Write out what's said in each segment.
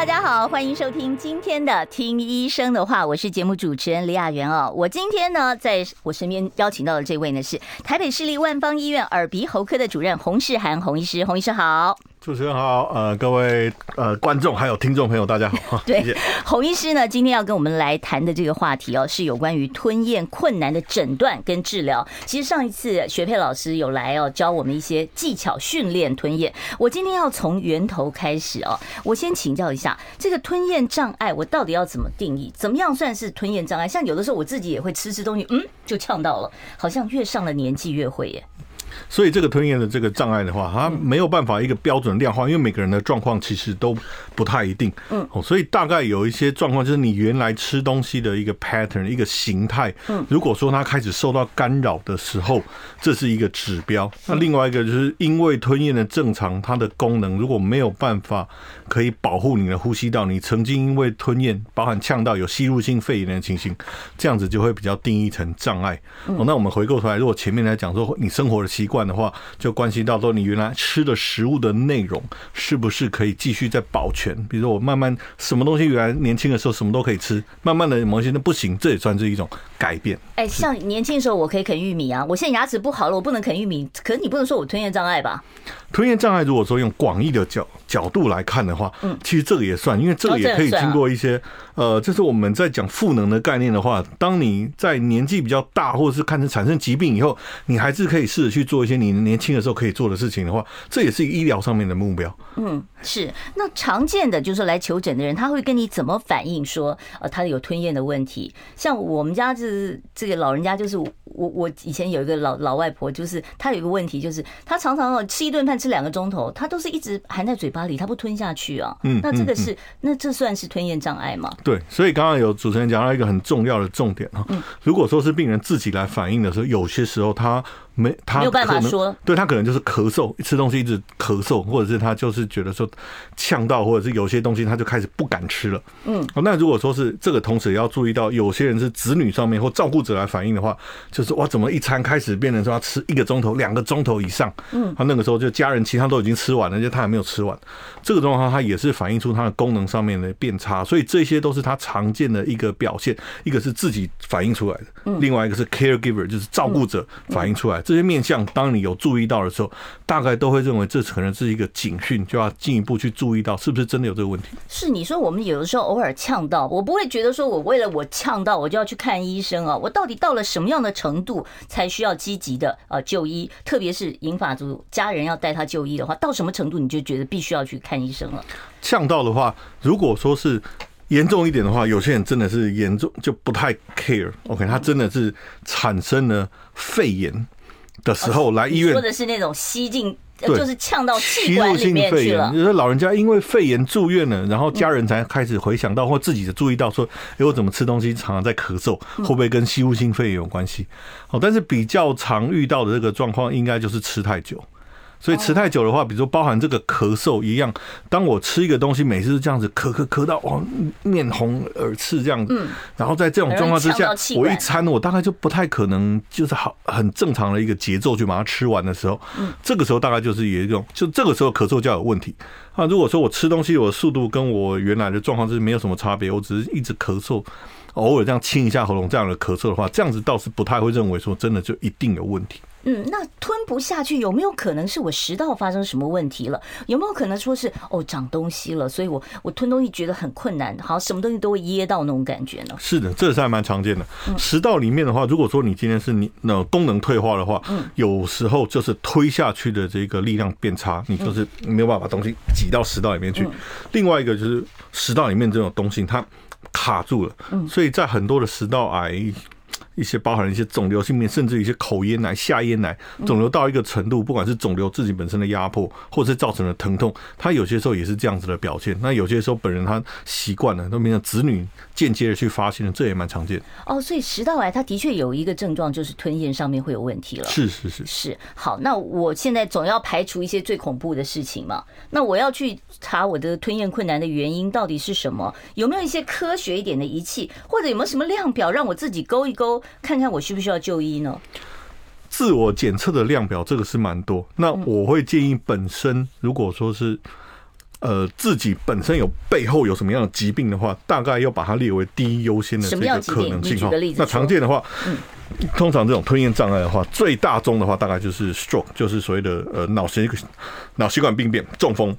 大家好，欢迎收听今天的《听医生的话》，我是节目主持人李雅媛哦。我今天呢，在我身边邀请到的这位呢，是台北市立万方医院耳鼻喉科的主任洪世涵洪医师，洪医师好。主持人好，呃，各位呃观众还有听众朋友，大家好。对，谢谢。洪医师呢，今天要跟我们来谈的这个话题哦，是有关于吞咽困难的诊断跟治疗。其实上一次学佩老师有来哦，教我们一些技巧训练吞咽。我今天要从源头开始哦，我先请教一下，这个吞咽障碍我到底要怎么定义？怎么样算是吞咽障碍？像有的时候我自己也会吃吃东西，嗯，就呛到了，好像越上了年纪越会耶。所以这个吞咽的这个障碍的话，它没有办法一个标准量化，因为每个人的状况其实都不太一定。嗯，所以大概有一些状况，就是你原来吃东西的一个 pattern 一个形态，嗯，如果说它开始受到干扰的时候，这是一个指标。那另外一个就是因为吞咽的正常，它的功能如果没有办法可以保护你的呼吸道，你曾经因为吞咽包含呛到有吸入性肺炎的情形，这样子就会比较定义成障碍。哦，那我们回过头来，如果前面来讲说你生活的习惯的话，就关系到说你原来吃的食物的内容是不是可以继续再保全。比如说我慢慢什么东西原来年轻的时候什么都可以吃，慢慢的某些人不行，这也算是一种改变。哎，像年轻的时候我可以啃玉米啊，我现在牙齿不好了，我不能啃玉米。可是你不能说我吞咽障碍吧？吞咽障碍如果说用广义的角角度来看的话，嗯，其实这个也算，因为这个也可以经过一些呃，就是我们在讲赋能的概念的话，当你在年纪比较大或者是看成产生疾病以后，你还是可以试着去做一些你年轻的时候可以做的事情的话，这也是一个医疗上面的目标。嗯，是。那常见的就是来求诊的人，他会跟你怎么反映说，呃，他有吞咽的问题？像我们家就是这个老人家，就是我我以前有一个老老外婆，就是她有一个问题，就是她常常哦吃一顿饭吃两个钟头，她都是一直含在嘴巴里，她不吞下去啊。嗯，那这个是那这算是吞咽障碍吗？对，所以刚刚有主持人讲到一个很重要的重点啊。嗯，如果说是病人自己来反映的时候，有些时候他。没，他没有办法说，对他可能就是咳嗽，吃东西一直咳嗽，或者是他就是觉得说呛到，或者是有些东西他就开始不敢吃了。嗯，那如果说是这个，同时也要注意到，有些人是子女上面或照顾者来反映的话，就是哇，怎么一餐开始变成说要吃一个钟头、两个钟头以上？嗯，他那个时候就家人其他都已经吃完了，就他还没有吃完。这个状况他也是反映出他的功能上面的变差，所以这些都是他常见的一个表现。一个是自己反映出来的，另外一个是 caregiver，就是照顾者反映出来。这些面相，当你有注意到的时候，大概都会认为这可能是一个警讯，就要进一步去注意到是不是真的有这个问题。是你说我们有的时候偶尔呛到，我不会觉得说我为了我呛到我就要去看医生啊，我到底到了什么样的程度才需要积极的呃就医？特别是银发族家人要带他就医的话，到什么程度你就觉得必须要去看医生了？呛到的话，如果说是。严重一点的话，有些人真的是严重就不太 care。OK，他真的是产生了肺炎的时候来医院，或者是那种吸进，就是呛到气管里面去了。就是老人家因为肺炎住院了，然后家人才开始回想到或自己的注意到说，哎，我怎么吃东西常常在咳嗽，会不会跟吸入性肺炎有关系？哦，但是比较常遇到的这个状况，应该就是吃太久。所以吃太久的话，比如说包含这个咳嗽一样，当我吃一个东西，每次是这样子咳咳咳到哇面红耳赤这样子，然后在这种状况之下，我一餐我大概就不太可能就是好很正常的一个节奏去把它吃完的时候，这个时候大概就是有一种，就这个时候咳嗽就要有问题。那如果说我吃东西我的速度跟我原来的状况是没有什么差别，我只是一直咳嗽，偶尔这样清一下喉咙这样的咳嗽的话，这样子倒是不太会认为说真的就一定有问题。嗯，那吞不下去有没有可能是我食道发生什么问题了？有没有可能说是哦长东西了，所以我我吞东西觉得很困难，好像什么东西都会噎到那种感觉呢？是的，这是还蛮常见的。食道里面的话，如果说你今天是你那功能退化的话，嗯，有时候就是推下去的这个力量变差，你就是没有办法把东西挤到食道里面去。另外一个就是食道里面这种东西它卡住了，所以在很多的食道癌。一些包含一些肿瘤性病，甚至一些口咽癌、下咽癌，肿瘤到一个程度，不管是肿瘤自己本身的压迫，或者是造成的疼痛，他有些时候也是这样子的表现。那有些时候本人他习惯了，都变成子女间接的去发现了，这也蛮常见。哦，所以食道癌它的确有一个症状，就是吞咽上面会有问题了。是是是是。好，那我现在总要排除一些最恐怖的事情嘛。那我要去查我的吞咽困难的原因到底是什么？有没有一些科学一点的仪器，或者有没有什么量表让我自己勾一勾，看看我需不需要就医呢？自我检测的量表这个是蛮多。那我会建议本身如果说是呃自己本身有背后有什么样的疾病的话，大概要把它列为第一优先的这个可能性哈。那常见的话，通常这种吞咽障碍的话，最大宗的话大概就是 stroke，就是所谓的呃脑血脑血管病变、中风。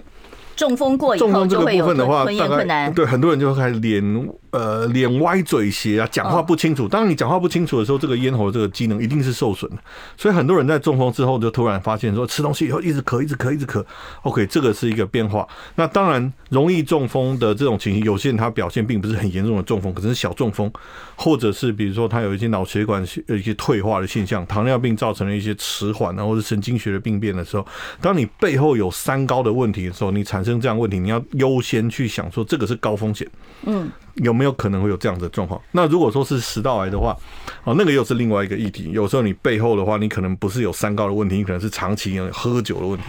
中风过以后就会有吞咽困难，对很多人就会开始脸呃脸歪嘴斜啊，讲话不清楚。当你讲话不清楚的时候，这个咽喉这个机能一定是受损的。所以很多人在中风之后就突然发现说，吃东西以后一直咳，一直咳，一直咳。OK，这个是一个变化。那当然，容易中风的这种情形，有些人他表现并不是很严重的中风，可能是小中风，或者是比如说他有一些脑血管一些退化的现象，糖尿病造成了一些迟缓啊，或者神经学的病变的时候，当你背后有三高的问题的时候，你产生这样问题，你要优先去想说这个是高风险，嗯。有没有可能会有这样的状况？那如果说是食道癌的话，哦，那个又是另外一个议题。有时候你背后的话，你可能不是有三高的问题，你可能是长期喝酒的问题，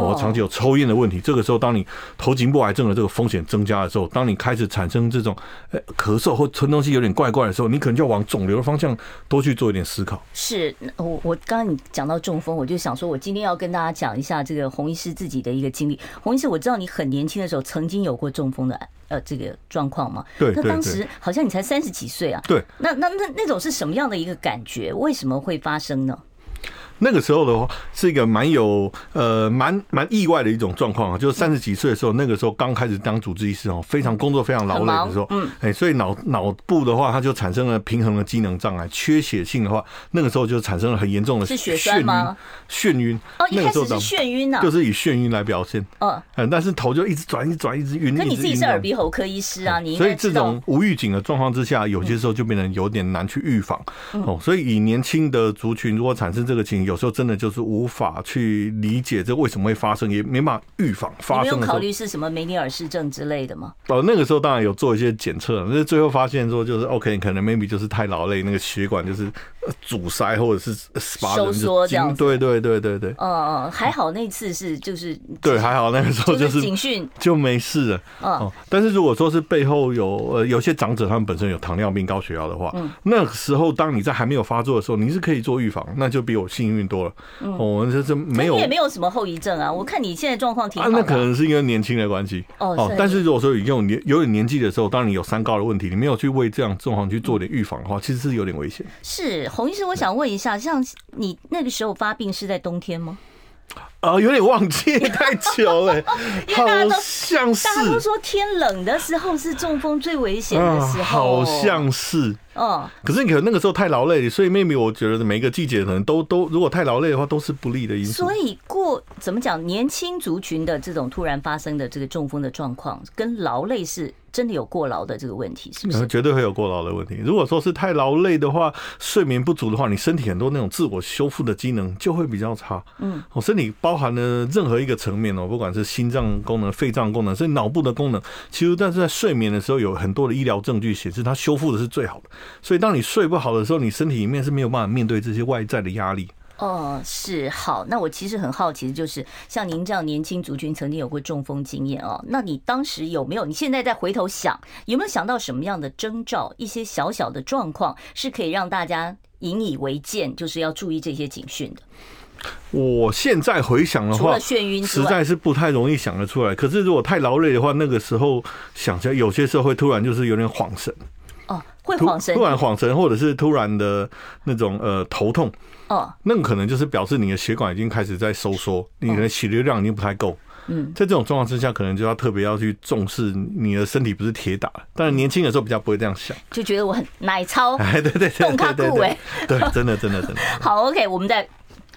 哦，长期有抽烟的问题。这个时候，当你头颈部癌症的这个风险增加的时候，当你开始产生这种呃咳嗽或吞东西有点怪怪的时候，你可能就要往肿瘤的方向多去做一点思考。是，我我刚刚你讲到中风，我就想说，我今天要跟大家讲一下这个洪医师自己的一个经历。洪医师，我知道你很年轻的时候曾经有过中风的。呃，这个状况嘛？对，那当时好像你才三十几岁啊。对，那那那那种是什么样的一个感觉？为什么会发生呢？那个时候的话，是一个蛮有呃蛮蛮意外的一种状况啊，就是三十几岁的时候，那个时候刚开始当主治医师哦，非常工作非常劳累的时候，嗯，哎，所以脑脑部的话，它就产生了平衡的机能障碍，缺血性的话，那个时候就产生了很严重的是血栓吗？眩晕。哦，一开始是眩晕啊，就是以眩晕来表现，嗯，但是头就一直转，一直转，一直晕。那你自己是耳鼻喉科医师啊，你所以这种无预警的状况之下，有些时候就变得有点难去预防。哦。所以以年轻的族群如果产生这个情形，有时候真的就是。无法去理解这为什么会发生，也没办法预防发生。没有考虑是什么梅尼尔氏症之类的吗？哦，那个时候当然有做一些检测，但是最后发现说就是 OK，可能 maybe 就是太劳累，那个血管就是阻塞或者是收缩这样。对对对对对。嗯嗯，还好那次是就是对，还好那个时候就是警讯就没事了。哦，但是如果说是背后有呃有些长者他们本身有糖尿病、高血压的话，嗯，那个时候当你在还没有发作的时候，你是可以做预防，那就比我幸运多了。我们就是没有，你也没有什么后遗症啊。我看你现在状况挺好的。那可能是因为年轻的关系哦。但是如果说已经有年有点年纪的时候，当你有三高的问题，你没有去为这样状况去做点预防的话，其实是有点危险。是洪医师，我想问一下，像你那个时候发病是在冬天吗？啊，有点忘记，太久了，好像是。大家都说天冷的时候是中风最危险的时候，好像是。嗯，可是你可能那个时候太劳累，所以妹妹我觉得每个季节可能都都，如果太劳累的话，都是不利的因素。所以过怎么讲，年轻族群的这种突然发生的这个中风的状况，跟劳累是真的有过劳的这个问题，是不是？绝对会有过劳的问题。如果说是太劳累的话，睡眠不足的话，你身体很多那种自我修复的机能就会比较差。嗯，我身体包含了任何一个层面哦，不管是心脏功能、肺脏功能，甚至脑部的功能，其实但是在睡眠的时候，有很多的医疗证据显示，它修复的是最好的。所以，当你睡不好的时候，你身体里面是没有办法面对这些外在的压力。哦，是好。那我其实很好奇的就是，像您这样年轻族群，曾经有过中风经验哦。那你当时有没有？你现在再回头想，有没有想到什么样的征兆？一些小小的状况是可以让大家引以为鉴，就是要注意这些警讯的。我现在回想的话，除了眩晕，实在是不太容易想得出来。可是如果太劳累的话，那个时候想起来，有些时候会突然就是有点恍神。哦，会晃神，突然晃神，或者是突然的那种呃头痛，哦，那可能就是表示你的血管已经开始在收缩，你的血流量已经不太够。嗯，在这种状况之下，可能就要特别要去重视你的身体不是铁打。但是年轻的时候比较不会这样想，就觉得我很奶超，哎，对对对，动卡固哎，对，真的真的真的。好，OK，我们再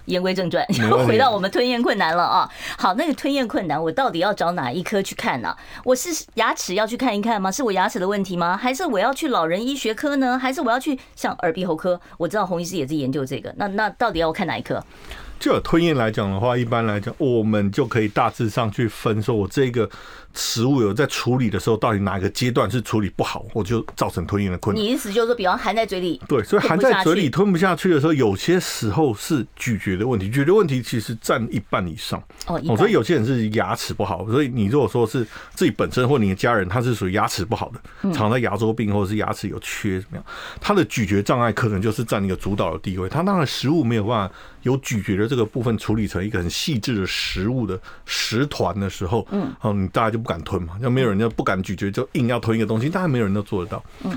言归正传，没问题回到我们吞咽困难了啊。好，那个吞咽困难，我到底要找哪一科去看呢、啊？我是牙齿要去看一看吗？是我牙齿的问题吗？还是我要去老人医学科呢？还是我要去像耳鼻喉科？我知道洪医师也是研究这个，那那到底要看哪一科？就吞咽来讲的话，一般来讲，我们就可以大致上去分，说我这个。食物有在处理的时候，到底哪个阶段是处理不好，或就造成吞咽的困难？你意思就是说，比方含在嘴里，对，所以含在嘴里吞不下去的时候，有些时候是咀嚼的问题，咀嚼问题其实占一半以上。哦，所以有些人是牙齿不好，所以你如果说是自己本身或你的家人，他是属于牙齿不好的，常在牙周病或者是牙齿有缺怎么样，他的咀嚼障碍可能就是占一个主导的地位。他当然食物没有办法有咀嚼的这个部分处理成一个很细致的食物的食团的时候，嗯，哦，你大家就。不敢吞嘛，要没有人就不敢咀嚼，就硬要吞一个东西，当然没有人都做得到。嗯，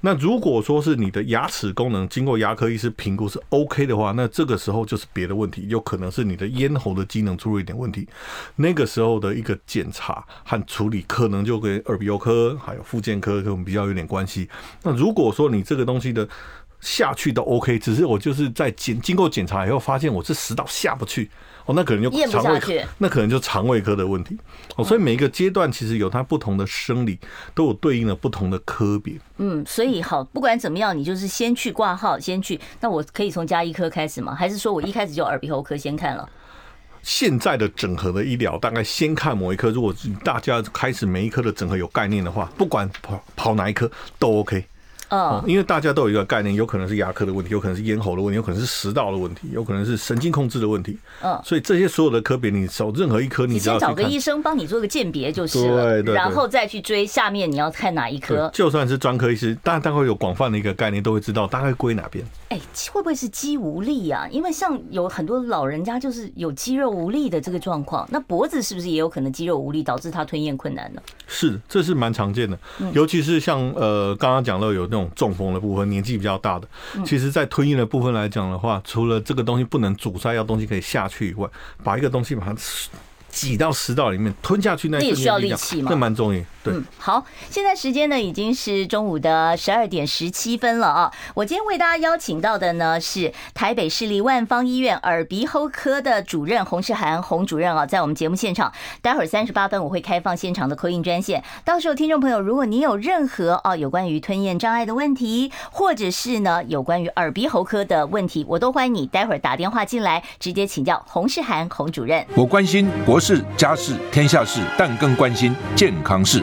那如果说是你的牙齿功能经过牙科医师评估是 OK 的话，那这个时候就是别的问题，有可能是你的咽喉的机能出了一点问题。那个时候的一个检查和处理，可能就跟耳鼻喉科还有附件科跟我们比较有点关系。那如果说你这个东西的下去都 OK，只是我就是在检经过检查以后发现我这食道下不去。哦，那可能就肠胃科，那可能就肠胃科的问题。哦，所以每一个阶段其实有它不同的生理，都有对应的不同的科别。嗯，所以好，不管怎么样，你就是先去挂号，先去。那我可以从加医科开始吗？还是说我一开始就耳鼻喉科先看了？现在的整合的医疗，大概先看某一科。如果大家开始每一科的整合有概念的话，不管跑跑哪一科都 OK。哦，因为大家都有一个概念，有可能是牙科的问题，有可能是咽喉的问题，有可能是食道的问题，有可能是神经控制的问题。嗯，所以这些所有的科别，你找任何一科，你先找个医生帮你做个鉴别就是了，对对，然后再去追下面你要看哪一科。就算是专科医师，大家大概有广泛的一个概念，都会知道大概归哪边。哎，会不会是肌无力啊？因为像有很多老人家就是有肌肉无力的这个状况，那脖子是不是也有可能肌肉无力导致他吞咽困难呢？是，这是蛮常见的，尤其是像呃刚刚讲到有那种中风的部分。年纪比较大的，其实，在吞咽的部分来讲的话，除了这个东西不能阻塞，要东西可以下去以外，把一个东西把它。挤到食道里面吞下去，那也需要力气嘛？那蛮重要。对，嗯，好，现在时间呢已经是中午的十二点十七分了啊！我今天为大家邀请到的呢是台北市立万方医院耳鼻喉科的主任洪世涵洪主任啊，在我们节目现场，待会儿三十八分我会开放现场的 call in 专线，到时候听众朋友，如果你有任何啊有关于吞咽障碍的问题，或者是呢有关于耳鼻喉科的问题，我都欢迎你待会儿打电话进来，直接请教洪世涵洪主任。我关心国事、家事、天下事，但更关心健康事。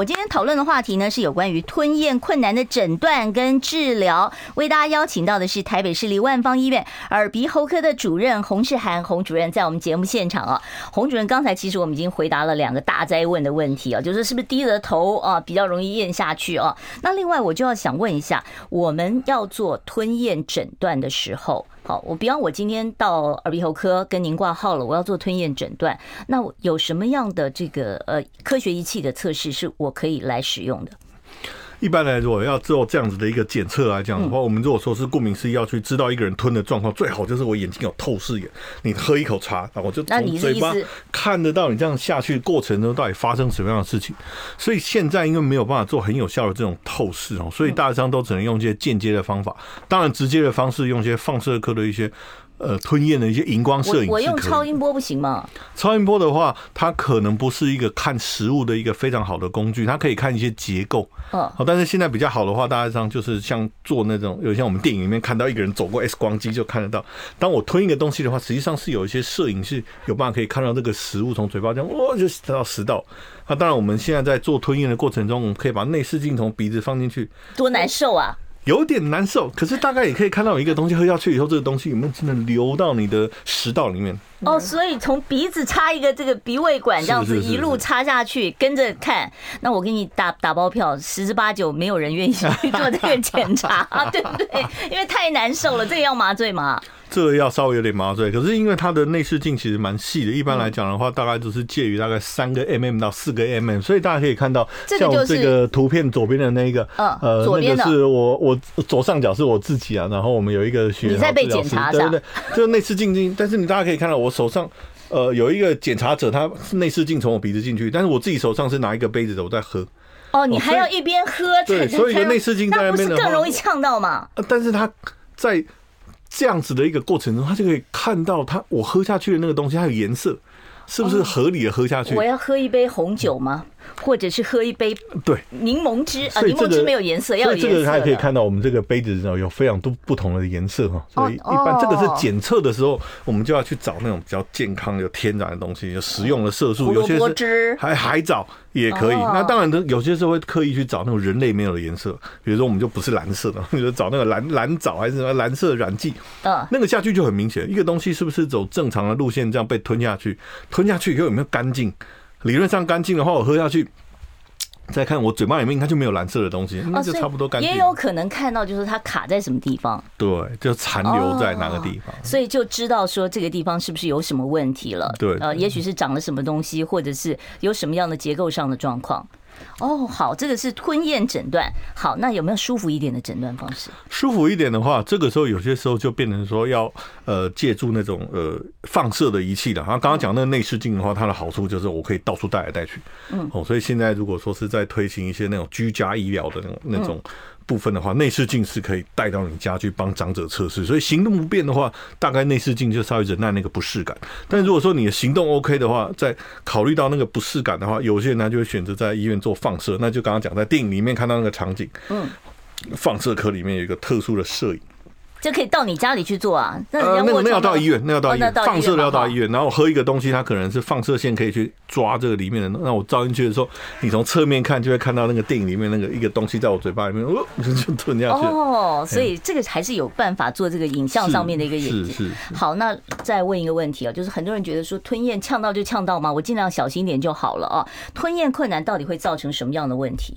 我今天讨论的话题呢，是有关于吞咽困难的诊断跟治疗。为大家邀请到的是台北市立万芳医院耳鼻喉科的主任洪世涵洪主任，在我们节目现场啊。洪主任，刚才其实我们已经回答了两个大哉问的问题啊，就是是不是低着头啊比较容易咽下去啊？那另外我就要想问一下，我们要做吞咽诊断的时候。好，我比方我今天到耳鼻喉科跟您挂号了，我要做吞咽诊断，那我有什么样的这个呃科学仪器的测试是我可以来使用的？一般来说，要做这样子的一个检测来讲的话，我们如果说是顾名思义要去知道一个人吞的状况，最好就是我眼睛有透视眼，你喝一口茶，然后我就从嘴巴看得到你这样下去过程中到底发生什么样的事情。所以现在因为没有办法做很有效的这种透视哦，所以大家都只能用一些间接的方法。当然，直接的方式用一些放射科的一些。呃，吞咽的一些荧光摄影，我用超音波不行吗？超音波的话，它可能不是一个看食物的一个非常好的工具，它可以看一些结构。嗯，好，但是现在比较好的话，大家上就是像做那种，有像我们电影里面看到一个人走过 X 光机就看得到。当我吞一个东西的话，实际上是有一些摄影是有办法可以看到这个食物从嘴巴这样哇就到食道。那当然，我们现在在做吞咽的过程中，我们可以把内视镜从鼻子放进去，多难受啊！有点难受，可是大概也可以看到一个东西喝下去以后，这个东西有没有真的流到你的食道里面？哦，所以从鼻子插一个这个鼻胃管，这样子一路插下去，跟着看。那我给你打打包票，十之八九没有人愿意去做这个检查，对不对？因为太难受了，这个要麻醉吗？这个要稍微有点麻醉，可是因为它的内视镜其实蛮细的，一般来讲的话，大概就是介于大概三个 mm 到四个 mm，所以大家可以看到，像我这个图片左边的那个，呃，那个是我我左上角是我自己啊，然后我们有一个学员，你在被检查，对对对，这个内视镜镜，但是你大家可以看到我手上，呃，有一个检查者，他是内视镜从我鼻子进去，但是我自己手上是拿一个杯子的，我在喝。哦，你还要一边喝，对，所以有内视镜在那边，那不是更容易呛到嘛？但是他在。这样子的一个过程中，他就可以看到他我喝下去的那个东西，它有颜色，是不是合理的喝下去？我要喝一杯红酒吗？或者是喝一杯对柠檬汁啊？柠檬汁没有颜色，要有颜色。这个大家可以看到，我们这个杯子上有非常多不同的颜色哈。所以一般这个是检测的时候，我们就要去找那种比较健康、有天然的东西，有食用的色素，有些是还海藻也可以。那当然，有些时候会刻意去找那种人类没有的颜色，比如说我们就不是蓝色的，比如找那个蓝蓝藻还是什么蓝色染剂，嗯，那个下去就很明显，一个东西是不是走正常的路线这样被吞下去？吞下去以后有没有干净？理论上干净的话，我喝下去。再看我嘴巴里面，它就没有蓝色的东西，那就差不多干净。也有可能看到，就是它卡在什么地方，对，就残留在哪个地方，所以就知道说这个地方是不是有什么问题了。对，呃，也许是长了什么东西，或者是有什么样的结构上的状况。哦，好，这个是吞咽诊断。好，那有没有舒服一点的诊断方式？舒服一点的话，这个时候有些时候就变成说要呃借助那种呃放射的仪器了。然后刚刚讲那个内视镜的话，它的好处就是我可以到处带来带去。嗯，哦，所以现在如果说是在推行一些那种居家医疗的那种那种。部分的话，内视镜是可以带到你家去帮长者测试，所以行动不便的话，大概内视镜就稍微忍耐那个不适感。但如果说你的行动 OK 的话，在考虑到那个不适感的话，有些人呢就会选择在医院做放射。那就刚刚讲在电影里面看到那个场景，嗯，放射科里面有一个特殊的摄影。就可以到你家里去做啊？那呃，那个那要到医院，那要到医院，放射的要到医院。然后我喝一个东西，它可能是放射线可以去抓这个里面的。那我照进去的时候，你从侧面看就会看到那个电影里面那个一个东西在我嘴巴里面，哦，就吞下去。哦，所以这个还是有办法做这个影像上面的一个演技。是是。好，那再问一个问题啊，就是很多人觉得说吞咽呛到就呛到嘛？我尽量小心点就好了啊。吞咽困难到底会造成什么样的问题？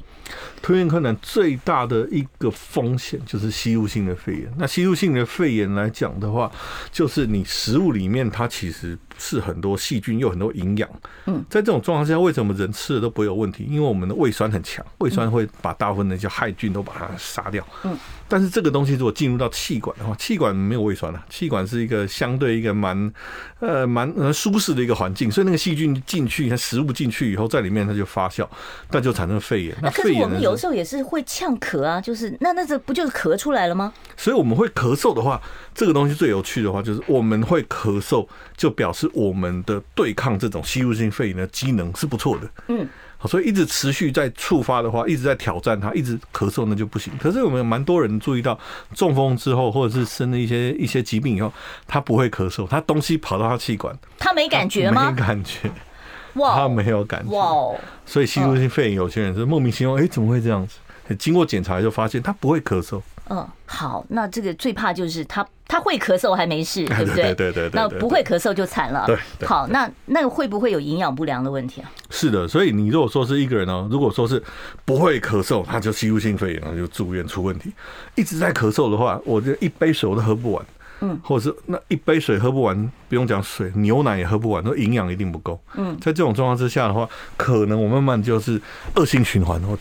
吞咽困难最大的一个风险就是吸入性的肺炎。那吸入性的肺炎来讲的话，就是你食物里面它其实是很多细菌，又很多营养。嗯，在这种状况下，为什么人吃了都不会有问题？因为我们的胃酸很强，胃酸会把大部分的那些害菌都把它杀掉。嗯。但是这个东西如果进入到气管的话，气管没有胃酸了，气管是一个相对一个蛮呃蛮呃舒适的一个环境，所以那个细菌进去，它食物进去以后，在里面它就发酵，那就产生肺炎。那肺炎我们有时候也是会呛咳啊，就是那那这不就是咳出来了吗？所以我们会咳嗽的话，这个东西最有趣的话就是我们会咳嗽，就表示我们的对抗这种吸入性肺炎的机能是不错的。嗯。所以一直持续在触发的话，一直在挑战它，一直咳嗽那就不行。可是我们蛮多人注意到，中风之后或者是生了一些一些疾病以后，他不会咳嗽，他东西跑到他气管，他没感觉吗？没感觉，哇，他没有感觉，哇。所以吸入性肺炎有些人是莫名其妙，哎，怎么会这样子？经过检查就发现他不会咳嗽。嗯，好，那这个最怕就是他他会咳嗽还没事，对不对？对对对。那不会咳嗽就惨了。对。好，那那个会不会有营养不良的问题啊？是的，所以你如果说是一个人哦，如果说是不会咳嗽，他就吸入性肺炎，就住院出问题。一直在咳嗽的话，我这一杯水我都喝不完。嗯。或者是那一杯水喝不完，不用讲水，牛奶也喝不完，那营养一定不够。嗯。在这种状况之下的话，可能我慢慢就是恶性循环，我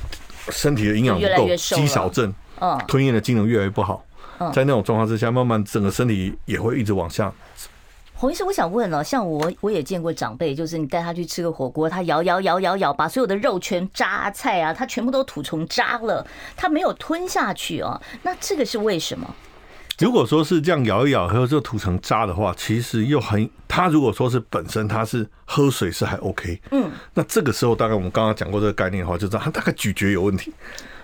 身体的营养不够，肌少症。嗯，吞咽的机能越来越不好，在那种状况之下，慢慢整个身体也会一直往下。洪医师，我想问了，像我我也见过长辈，就是你带他去吃个火锅，他咬咬咬咬咬，把所有的肉全渣菜啊，他全部都吐成渣了，他没有吞下去啊，那这个是为什么？如果说是这样咬一咬，然后就吐成渣的话，其实又很，他如果说是本身他是喝水是还 OK，嗯，那这个时候大概我们刚刚讲过这个概念的话，就知道他大概咀嚼有问题。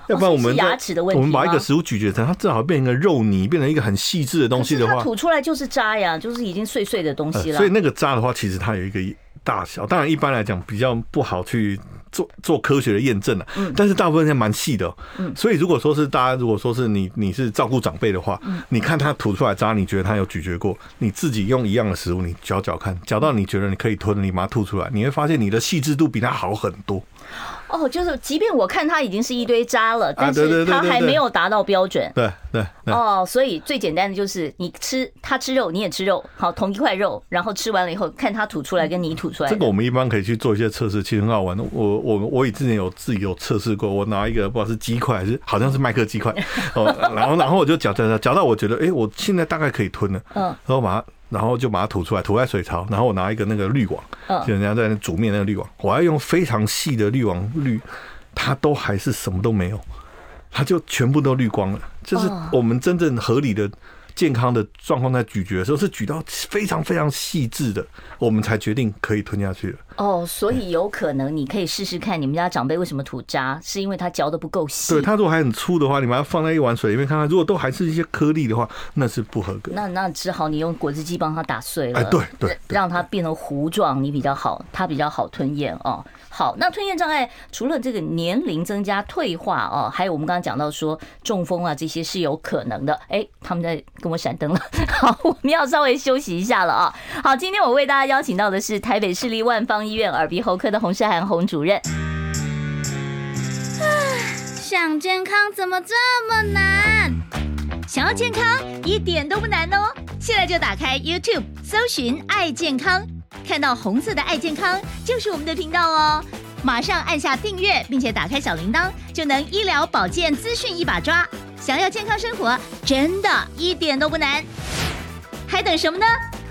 要不然我们牙齿的问题，我们把一个食物咀嚼成它正好变成一个肉泥，变成一个很细致的东西的话，它吐出来就是渣呀，就是已经碎碎的东西了。所以那个渣的话，其实它有一个大小，当然一般来讲比较不好去做做科学的验证了。嗯，但是大部分还蛮细的。嗯，所以如果说是大家如果说是你你是照顾长辈的话，你看他吐出来渣，你觉得他有咀嚼过，你自己用一样的食物，你嚼嚼看，嚼到你觉得你可以吞，你把它吐出来，你会发现你的细致度比他好很多。哦，就是即便我看它已经是一堆渣了，但是它还没有达到标准。对对对。哦，所以最简单的就是你吃它吃肉，你也吃肉，好，同一块肉，然后吃完了以后，看它吐出来跟你吐出来。这个我们一般可以去做一些测试，其实很好玩的。我我我以之前有自己有测试过，我拿一个不知道是鸡块还是好像是麦克鸡块，哦，然后然后我就嚼嚼嚼嚼到我觉得，哎，我现在大概可以吞了，嗯，然后把它。然后就把它吐出来，吐在水槽。然后我拿一个那个滤网，就人家在那煮面那个滤网，我要用非常细的滤网滤，它都还是什么都没有，它就全部都滤光了。就是我们真正合理的。健康的状况在咀嚼的时候是咀到非常非常细致的，我们才决定可以吞下去的。哦，所以有可能你可以试试看，你们家长辈为什么吐渣，是因为他嚼的不够细。对，他如果还很粗的话，你把它放在一碗水里面看看，如果都还是一些颗粒的话，那是不合格。那那只好你用果汁机帮他打碎了，哎，对对，让它变成糊状，你比较好，它比较好吞咽哦。好，那吞咽障碍除了这个年龄增加退化哦，还有我们刚刚讲到说中风啊这些是有可能的。哎，他们在跟我闪灯了。好，我们要稍微休息一下了啊。好，今天我为大家邀请到的是台北市立万芳医院耳鼻喉科的洪世涵洪主任。想健康怎么这么难？想要健康一点都不难哦，现在就打开 YouTube 搜寻“爱健康”。看到红色的爱健康就是我们的频道哦，马上按下订阅，并且打开小铃铛，就能医疗保健资讯一把抓。想要健康生活，真的一点都不难，还等什么呢？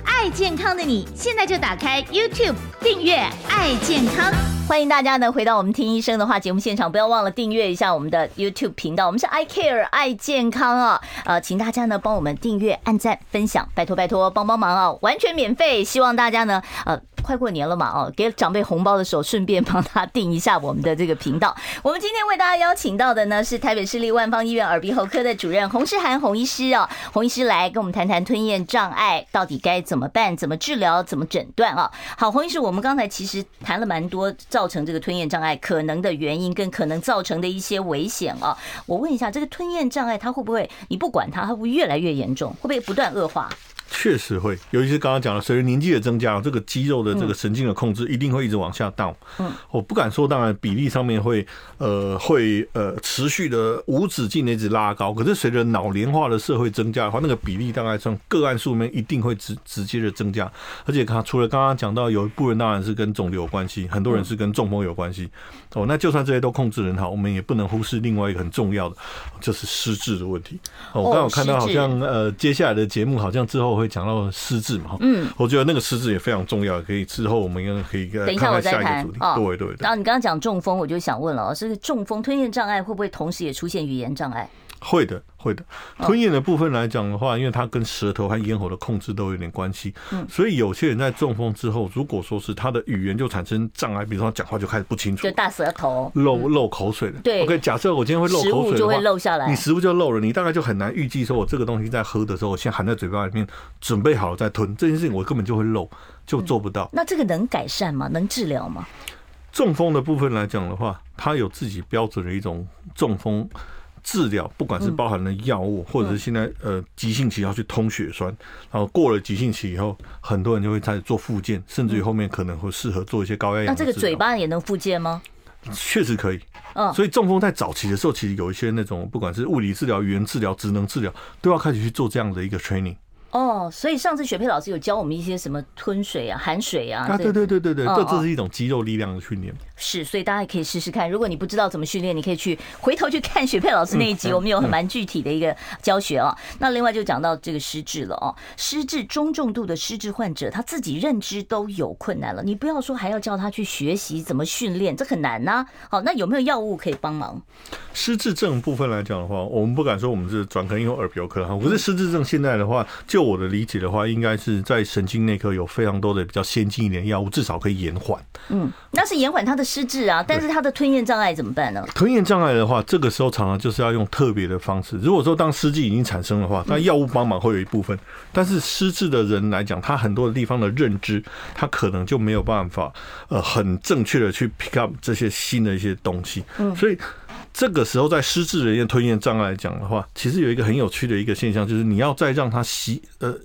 爱健康的你，现在就打开 YouTube 订阅爱健康。欢迎大家呢回到我们听医生的话节目现场，不要忘了订阅一下我们的 YouTube 频道，我们是 I Care 爱健康啊，呃，请大家呢帮我们订阅、按赞、分享，拜托拜托，帮帮忙啊，完全免费，希望大家呢，呃。快过年了嘛，哦，给长辈红包的时候，顺便帮他订一下我们的这个频道。我们今天为大家邀请到的呢是台北市立万芳医院耳鼻喉科的主任洪诗涵洪医师哦，洪医师来跟我们谈谈吞咽障碍到底该怎么办、怎么治疗、怎么诊断啊？好，洪医师，我们刚才其实谈了蛮多造成这个吞咽障碍可能的原因跟可能造成的一些危险啊。我问一下，这个吞咽障碍它会不会你不管它，它会不会越来越严重？会不会不断恶化？确实会，尤其是刚刚讲的，随着年纪的增加，这个肌肉的这个神经的控制一定会一直往下 down。嗯，我不敢说，当然比例上面会呃会呃持续的无止境的一直拉高。可是随着老年化的社会增加的话，那个比例大概从个案数面一定会直直接的增加。而且他除了刚刚讲到有一部分当然是跟肿瘤有关系，很多人是跟中风有关系。哦，那就算这些都控制很好，我们也不能忽视另外一个很重要的，就是失智的问题。哦，我刚好看到好像呃接下来的节目好像之后会讲到失智嘛，嗯，我觉得那个失智也非常重要，可以之后我们应该可以看看等一下我再谈。哦，对对对。然后你刚刚讲中风，我就想问了，这个中风吞咽障碍会不会同时也出现语言障碍？会的，会的。吞咽的部分来讲的话，因为它跟舌头和咽喉的控制都有点关系，嗯，所以有些人在中风之后，如果说是他的语言就产生障碍，比如说他讲话就开始不清楚，就大舌头漏漏口水了。对，OK，假设我今天会漏口水，就会漏下来，你食物就漏了，你大概就很难预计说我这个东西在喝的时候，我先含在嘴巴里面，准备好了再吞，这件事情我根本就会漏，就做不到。那这个能改善吗？能治疗吗？中风的部分来讲的话，它有自己标准的一种中风。治疗不管是包含了药物，或者是现在呃急性期要去通血栓，然后过了急性期以后，很多人就会开始做复健，甚至于后面可能会适合做一些高压氧。那这个嘴巴也能复健吗？确实可以。嗯，所以中风在早期的时候，其实有一些那种不管是物理治疗、语言治疗、职能治疗，都要开始去做这样的一个 training。哦，所以上次雪佩老师有教我们一些什么吞水啊、含水啊。啊，对对对对对，这这是一种肌肉力量的训练。是，所以大家也可以试试看。如果你不知道怎么训练，你可以去回头去看雪佩老师那一集，我们有很蛮具体的一个教学啊。那另外就讲到这个失智了哦，失智中重度的失智患者，他自己认知都有困难了，你不要说还要叫他去学习怎么训练，这很难呐。好，那有没有药物可以帮忙？失智症部分来讲的话，我们不敢说我们是专科，因为耳鼻喉科哈。可是失智症现在的话，就我的理解的话，应该是在神经内科有非常多的比较先进一点药物，至少可以延缓。嗯，那是延缓他的失智啊，但是他的吞咽障碍怎么办呢？吞咽障碍的话，这个时候常常就是要用特别的方式。如果说当失智已经产生的话，那药物帮忙会有一部分，但是失智的人来讲，他很多的地方的认知，他可能就没有办法呃很正确的去 pick up 这些新的一些东西。嗯，所以这个时候在失智人员吞咽障碍来讲的话，其实有一个很有趣的一个现象，就是你要再让他习呃。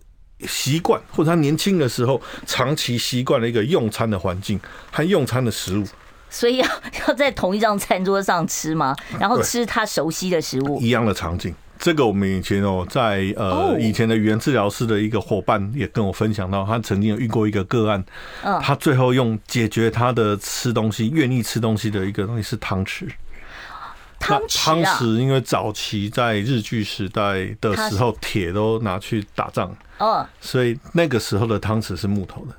习惯或者他年轻的时候长期习惯了一个用餐的环境和用餐的食物，所以要 要在同一张餐桌上吃吗？然后吃他熟悉的食物，一样的场景。这个我们以前哦，在呃以前的语言治疗师的一个伙伴也跟我分享到，他曾经有遇过一个个案，他最后用解决他的吃东西愿意吃东西的一个东西是汤匙。汤匙，汤匙因为早期在日据时代的时候，铁都拿去打仗，哦，所以那个时候的汤匙是木头的。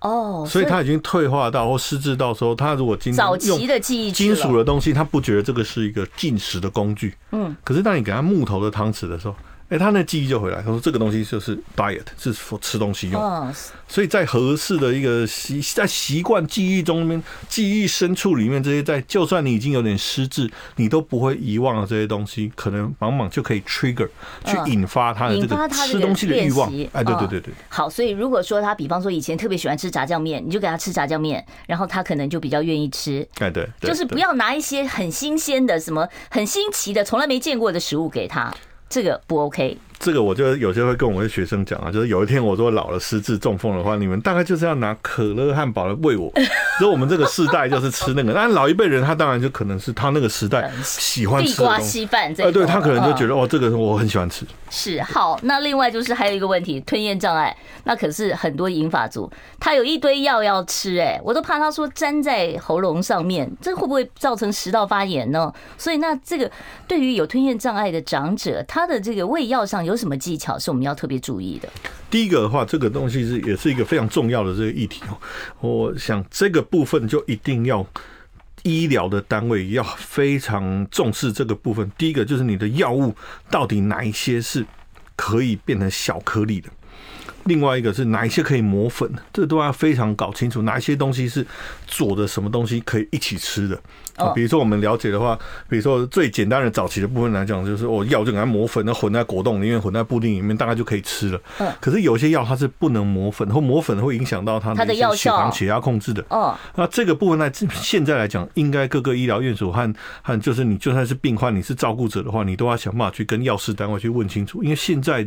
哦，所以他已经退化到或失智到时候，他如果今天早期的记忆金属的东西，他不觉得这个是一个进食的工具。嗯，可是当你给他木头的汤匙的时候。哎，他那记忆就回来。他说：“这个东西就是 diet，是吃东西用。所以在合适的一个习，在习惯记忆中面，记忆深处里面这些，在就算你已经有点失智，你都不会遗忘了这些东西，可能往往就可以 trigger 去引发他的这个吃东西的欲望。哎，对对对对。好，所以如果说他比方说以前特别喜欢吃炸酱面，你就给他吃炸酱面，然后他可能就比较愿意吃。哎，对，就是不要拿一些很新鲜的、什么很新奇的、从来没见过的食物给他。”这个不 OK，这个我就有些会跟我的学生讲啊，就是有一天我说老了失智中风的话，你们大概就是要拿可乐汉堡来喂我。所以我们这个世代就是吃那个，但老一辈人他当然就可能是他那个时代 喜欢吃地瓜稀饭，这对他可能就觉得哦，这个我很喜欢吃。是好，那另外就是还有一个问题，吞咽障碍，那可是很多银发族，他有一堆药要吃，哎，我都怕他说粘在喉咙上面，这会不会造成食道发炎呢？所以那这个对于有吞咽障碍的长者，他的这个喂药上有有什么技巧是我们要特别注意的？第一个的话，这个东西是也是一个非常重要的这个议题哦。我想这个部分就一定要医疗的单位要非常重视这个部分。第一个就是你的药物到底哪一些是可以变成小颗粒的。另外一个是哪一些可以磨粉，这都要非常搞清楚。哪一些东西是做的什么东西可以一起吃的？啊，比如说我们了解的话，比如说最简单的早期的部分来讲，就是哦，药就给它磨粉，那混在果冻里面，混在布丁里面，大概就可以吃了。嗯。可是有些药它是不能磨粉，或磨粉会影响到它的血糖、血压控制的。哦。那这个部分在现在来讲，应该各个医疗院所和和就是你就算是病患，你是照顾者的话，你都要想办法去跟药事单位去问清楚，因为现在。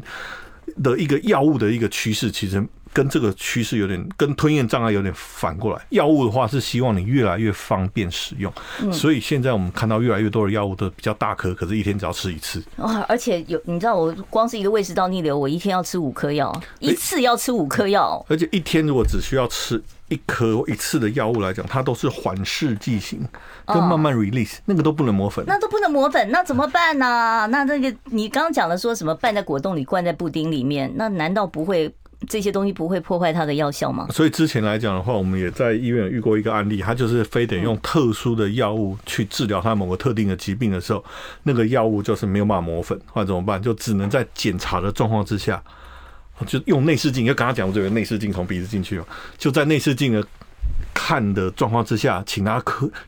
的一个药物的一个趋势，其实跟这个趋势有点跟吞咽障碍有点反过来。药物的话是希望你越来越方便使用，所以现在我们看到越来越多的药物都比较大颗，可是一天只要吃一次。哇！而且有你知道，我光是一个胃食道逆流，我一天要吃五颗药，一次要吃五颗药。而且一天如果只需要吃一颗一次的药物来讲，它都是缓释剂型，就慢慢 release，那个都不能磨粉，那都不能磨粉，那怎么办呢、啊？那那个你刚刚讲的说什么拌在果冻里，灌在布丁里面，那难道不会这些东西不会破坏它的药效吗？所以之前来讲的话，我们也在医院遇过一个案例，他就是非得用特殊的药物去治疗他某个特定的疾病的时候，那个药物就是没有办法磨粉，或者怎么办？就只能在检查的状况之下。就用内视镜，就刚刚讲，我这个内视镜从鼻子进去嘛，就在内视镜的看的状况之下，请他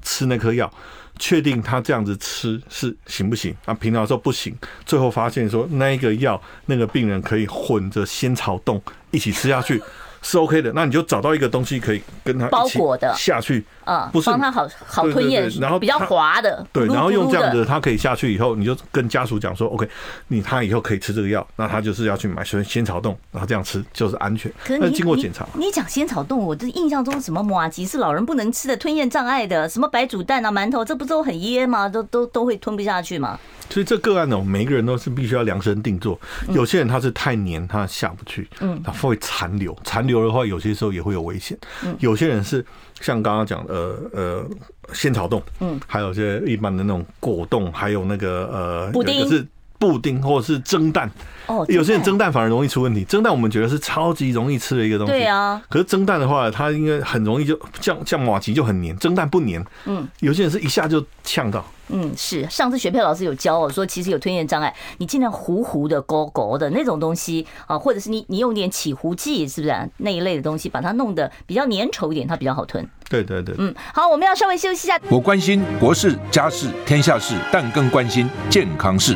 吃那颗药，确定他这样子吃是行不行？啊，平常说不行，最后发现说那一个药，那个病人可以混着仙草冻一起吃下去。是 OK 的，那你就找到一个东西可以跟它包裹的下去，啊，不是帮他好好吞咽，然后比较滑的，对，然后用这样子，它可以下去以后，你就跟家属讲说，OK，你他以后可以吃这个药，那他就是要去买仙仙草冻，然后这样吃就是安全。可是经过检查，你讲仙草冻，我这印象中什么马吉是老人不能吃的，吞咽障碍的，什么白煮蛋啊、馒头，这不都很噎吗？都都都会吞不下去吗？所以这个案呢，每一个人都是必须要量身定做。有些人他是太黏，他下不去，嗯，他会残留，残留的话，有些时候也会有危险。有些人是像刚刚讲的，呃呃，仙草冻，嗯，还有些一般的那种果冻，还有那个呃，布丁是布丁或者是蒸蛋。哦，有些人蒸蛋反而容易出问题。蒸蛋我们觉得是超级容易吃的一个东西，对啊。可是蒸蛋的话，它应该很容易就像像麻糬就很黏，蒸蛋不黏。嗯，有些人是一下就呛到。嗯，是上次学佩老师有教我说，其实有吞咽障碍，你尽量糊糊的、勾勾的那种东西啊，或者是你你用点起糊剂，是不是、啊、那一类的东西，把它弄得比较粘稠一点，它比较好吞。对对对，嗯，好，我们要稍微休息一下。我关心国事、家事、天下事，但更关心健康事。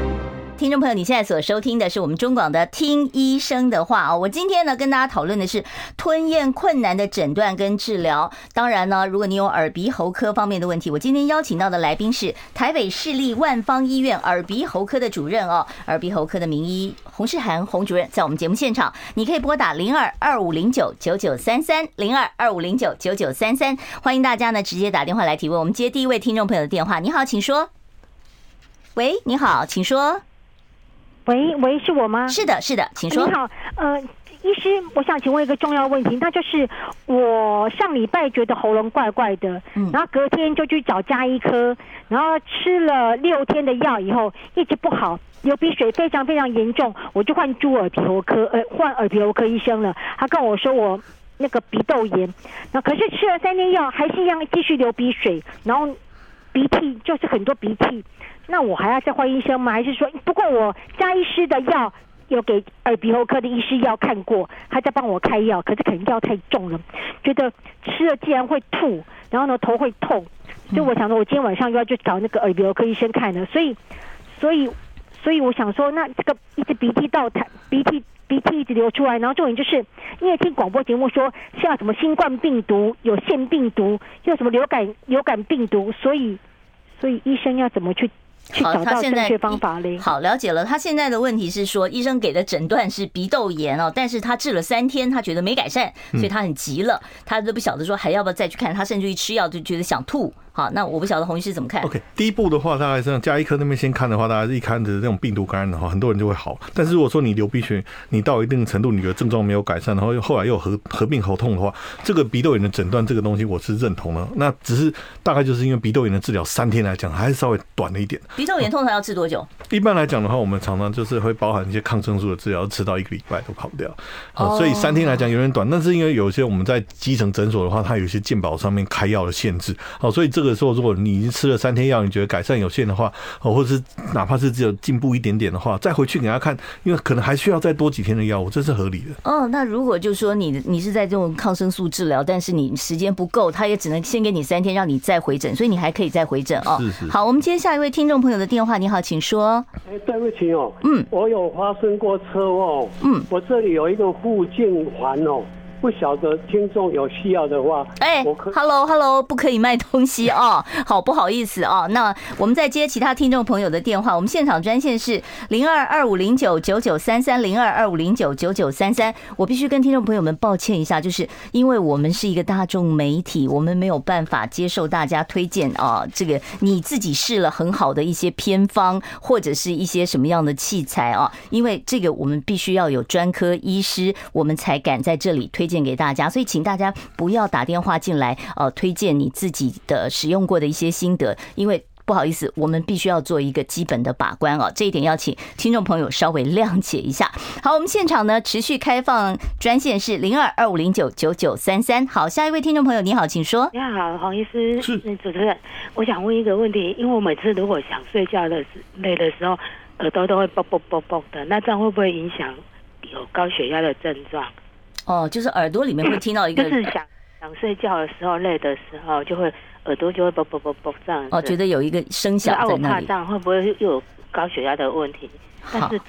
听众朋友，你现在所收听的是我们中广的《听医生的话》哦。我今天呢跟大家讨论的是吞咽困难的诊断跟治疗。当然呢，如果你有耳鼻喉科方面的问题，我今天邀请到的来宾是台北市立万方医院耳鼻喉科的主任哦，耳鼻喉科的名医洪世涵洪主任，在我们节目现场，你可以拨打零二二五零九九九三三零二二五零九九九三三，欢迎大家呢直接打电话来提问。我们接第一位听众朋友的电话，你好，请说。喂，你好，请说。喂喂，是我吗？是的，是的，请说。你好，呃，医师，我想请问一个重要问题，那就是我上礼拜觉得喉咙怪怪的，嗯，然后隔天就去找家医科，然后吃了六天的药以后，一直不好，流鼻水非常非常严重，我就换猪耳鼻喉科，呃，换耳鼻喉科医生了。他跟我说我那个鼻窦炎，那可是吃了三天药，还是一样继续流鼻水，然后鼻涕就是很多鼻涕。那我还要再换医生吗？还是说，不过我家医师的药有给耳鼻喉科的医师药看过，他在帮我开药，可是可能药太重了，觉得吃了竟然会吐，然后呢头会痛，所以我想说，我今天晚上又要去找那个耳鼻喉科医生看了，所以，所以，所以我想说，那这个一直鼻涕到痰，鼻涕鼻涕一直流出来，然后重点就是，因为听广播节目说像什么新冠病毒、有腺病毒，又什么流感流感病毒，所以，所以医生要怎么去？好，他现在方法嘞。好，了解了。他现在的问题是说，医生给的诊断是鼻窦炎哦，但是他治了三天，他觉得没改善，所以他很急了，他都不晓得说还要不要再去看，他甚至于吃药就觉得想吐。好，那我不晓得洪医师怎么看？OK，第一步的话，大概是让家医科那边先看的话，大家一看的这种病毒感染的话，很多人就会好。但是如果说你流鼻血，你到一定程度，你的症状没有改善，然后又后来又合合并喉痛的话，这个鼻窦炎的诊断这个东西我是认同的。那只是大概就是因为鼻窦炎的治疗三天来讲还是稍微短了一点。鼻窦炎通常要治多久？一般来讲的话，我们常常就是会包含一些抗生素的治疗，吃到一个礼拜都跑不掉。好，所以三天来讲有点短。但是因为有些我们在基层诊所的话，它有一些健保上面开药的限制。好，所以这个时候如果你已经吃了三天药，你觉得改善有限的话，哦，或者是哪怕是只有进步一点点的话，再回去给他看，因为可能还需要再多几天的药物，这是合理的。哦，那如果就是说你你是在这种抗生素治疗，但是你时间不够，他也只能先给你三天，让你再回诊，所以你还可以再回诊哦。是是。好，我们接下一位听众朋友的电话，你好，请说。哎，对不起哦，嗯，我有发生过车祸，嗯，我这里有一个护颈环哦。不晓得听众有需要的话，哎，Hello Hello，不可以卖东西哦，好不好意思哦。那我们再接其他听众朋友的电话，我们现场专线是零二二五零九九九三三零二二五零九九九三三。我必须跟听众朋友们抱歉一下，就是因为我们是一个大众媒体，我们没有办法接受大家推荐啊，这个你自己试了很好的一些偏方或者是一些什么样的器材啊，因为这个我们必须要有专科医师，我们才敢在这里推。荐给大家，所以请大家不要打电话进来，呃，推荐你自己的使用过的一些心得，因为不好意思，我们必须要做一个基本的把关哦，这一点要请听众朋友稍微谅解一下。好，我们现场呢持续开放专线是零二二五零九九九三三。好，下一位听众朋友你好，请说。你好，黄医师，是主持人，我想问一个问题，因为我每次如果想睡觉的时累的时候，耳朵都会啵啵啵啵的，那这样会不会影响有高血压的症状？哦，就是耳朵里面会听到一个，就是想想睡觉的时候，累的时候，就会耳朵就会啵啵啵啵这样。哦，觉得有一个声响在那里。我怕这样会不会又有高血压的问题？但是。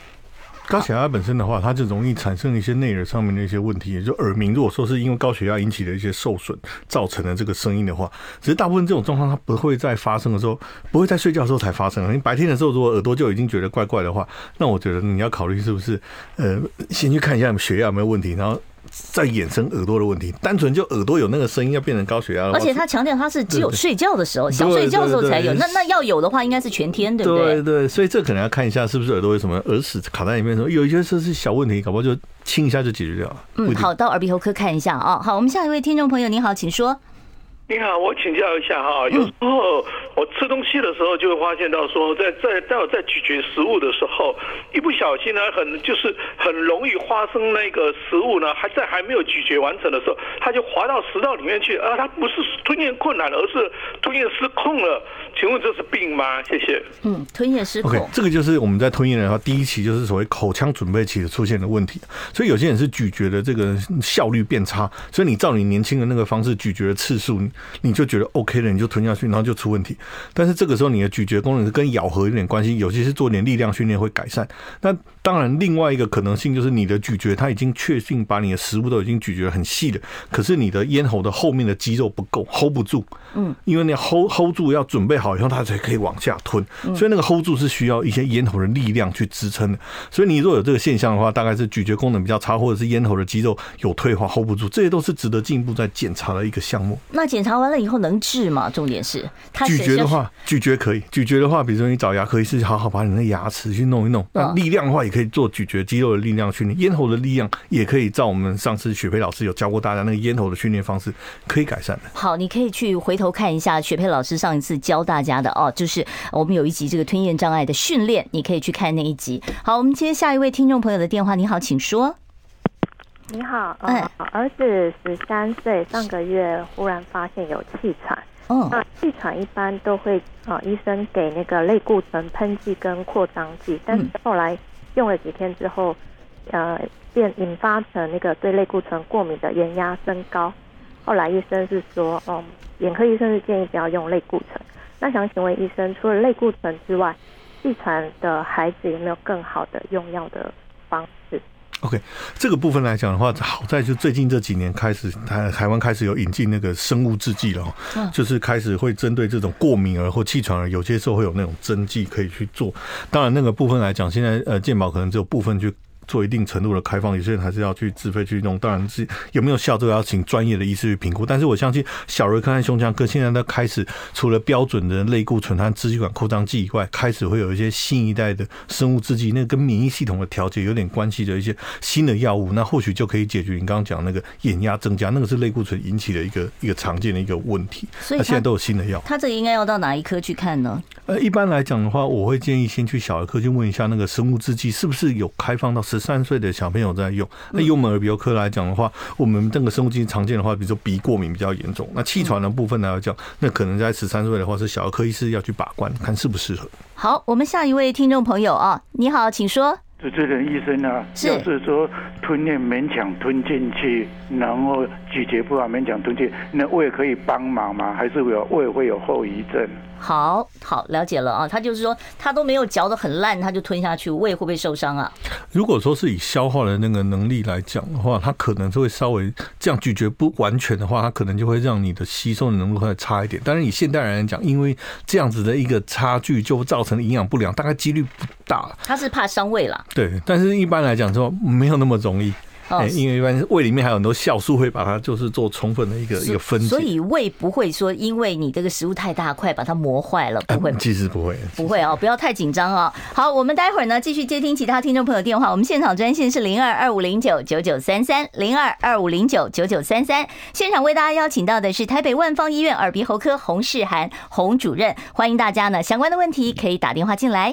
高血压本身的话，它就容易产生一些内耳上面的一些问题，也就耳鸣。如果说是因为高血压引起的一些受损造成的这个声音的话，只是大部分这种状况它不会在发生的时候，不会在睡觉的时候才发生。因为白天的时候如果耳朵就已经觉得怪怪的话，那我觉得你要考虑是不是呃先去看一下血压有没有问题，然后。在衍生耳朵的问题，单纯就耳朵有那个声音要变成高血压了，而且他强调他是只有睡觉的时候，想睡觉的时候才有。那那要有的话，应该是全天，对不对？对对，所以这可能要看一下是不是耳朵有什么耳屎卡在里面，有一些是是小问题，搞不好就清一下就解决掉了。嗯，好，到耳鼻喉科看一下啊。好，我们下一位听众朋友，您好，请说。你好，我请教一下哈，有时候我吃东西的时候就会发现到说，在在在我在咀嚼食物的时候，一不小心呢，很就是很容易发生那个食物呢，还在还没有咀嚼完成的时候，它就滑到食道里面去，啊，它不是吞咽困难，而是吞咽失控了。请问这是病吗？谢谢。嗯，吞咽失控。OK，这个就是我们在吞咽的话，第一期就是所谓口腔准备期的出现的问题。所以有些人是咀嚼的这个效率变差，所以你照你年轻的那个方式咀嚼的次数。你就觉得 OK 了，你就吞下去，然后就出问题。但是这个时候你的咀嚼功能跟咬合有点关系，尤其是做点力量训练会改善。那当然，另外一个可能性就是你的咀嚼它已经确信把你的食物都已经咀嚼很细了，可是你的咽喉的后面的肌肉不够 hold 不住，嗯，因为你 hold hold 住要准备好以后它才可以往下吞，所以那个 hold 住是需要一些咽喉的力量去支撑的。所以你如果有这个现象的话，大概是咀嚼功能比较差，或者是咽喉的肌肉有退化 hold 不住，这些都是值得进一步再检查的一个项目。那检查完了以后能治吗？重点是他咀嚼的话，咀嚼可以，咀嚼的话，比如说你找牙科医师好好把你的牙齿去弄一弄，那力量的话也可以做咀嚼肌肉的力量训练，咽喉的力量也可以照我们上次雪佩老师有教过大家那个咽喉的训练方式，可以改善的。好，你可以去回头看一下雪佩老师上一次教大家的哦，就是我们有一集这个吞咽障碍的训练，你可以去看那一集。好，我们接下一位听众朋友的电话。你好，请说。你好，呃，儿子十三岁，上个月忽然发现有气喘。嗯，那气喘一般都会啊，医生给那个类固醇喷剂跟扩张剂，但是后来用了几天之后，呃，变引发成那个对类固醇过敏的眼压升高。后来医生是说，嗯，眼科医生是建议不要用类固醇。那想请问医生，除了类固醇之外，气喘的孩子有没有更好的用药的方式？OK，这个部分来讲的话，好在就最近这几年开始，台台湾开始有引进那个生物制剂了，就是开始会针对这种过敏儿或气喘儿，有些时候会有那种针剂可以去做。当然，那个部分来讲，现在呃健保可能只有部分去。做一定程度的开放，有些人还是要去自费去弄。当然是有没有效，这个要请专业的医师去评估。但是我相信小儿科和胸腔科现在都开始，除了标准的类固醇和支气管扩张剂以外，开始会有一些新一代的生物制剂，那个跟免疫系统的调节有点关系的一些新的药物，那或许就可以解决你刚刚讲那个眼压增加，那个是类固醇引起的一个一个常见的一个问题。所以他现在都有新的药。他这个应该要到哪一科去看呢？呃，一般来讲的话，我会建议先去小儿科去问一下那个生物制剂是不是有开放到十三岁的小朋友在用。那用我们耳鼻喉科来讲的话，我们这个生物制剂常见的话，比如说鼻过敏比较严重，那气喘的部分来讲，那可能在十三岁的话是小儿科医师要去把关，看适不适合。好，我们下一位听众朋友啊，你好，请说。主持人医生啊，是要是说吞咽勉强吞进去，然后咀嚼不好勉强吞进去，那胃可以帮忙吗？还是有胃会有后遗症？好好了解了啊，他就是说他都没有嚼得很烂，他就吞下去，胃会不会受伤啊？如果说是以消化的那个能力来讲的话，他可能就会稍微这样咀嚼不完全的话，他可能就会让你的吸收的能力会差一点。但是以现代人来讲，因为这样子的一个差距，就造成营养不良，大概几率不大。他是怕伤胃啦。对，但是一般来讲说没有那么容易。哎，因为一般胃里面还有很多酵素，会把它就是做充分的一个一个分解，所以胃不会说因为你这个食物太大块把它磨坏了，不会，其实不会，不会哦，不要太紧张哦。好，我们待会儿呢继续接听其他听众朋友电话，我们现场专线是零二二五零九九九三三零二二五零九九九三三，现场为大家邀请到的是台北万方医院耳鼻喉科洪世涵洪主任，欢迎大家呢相关的问题可以打电话进来。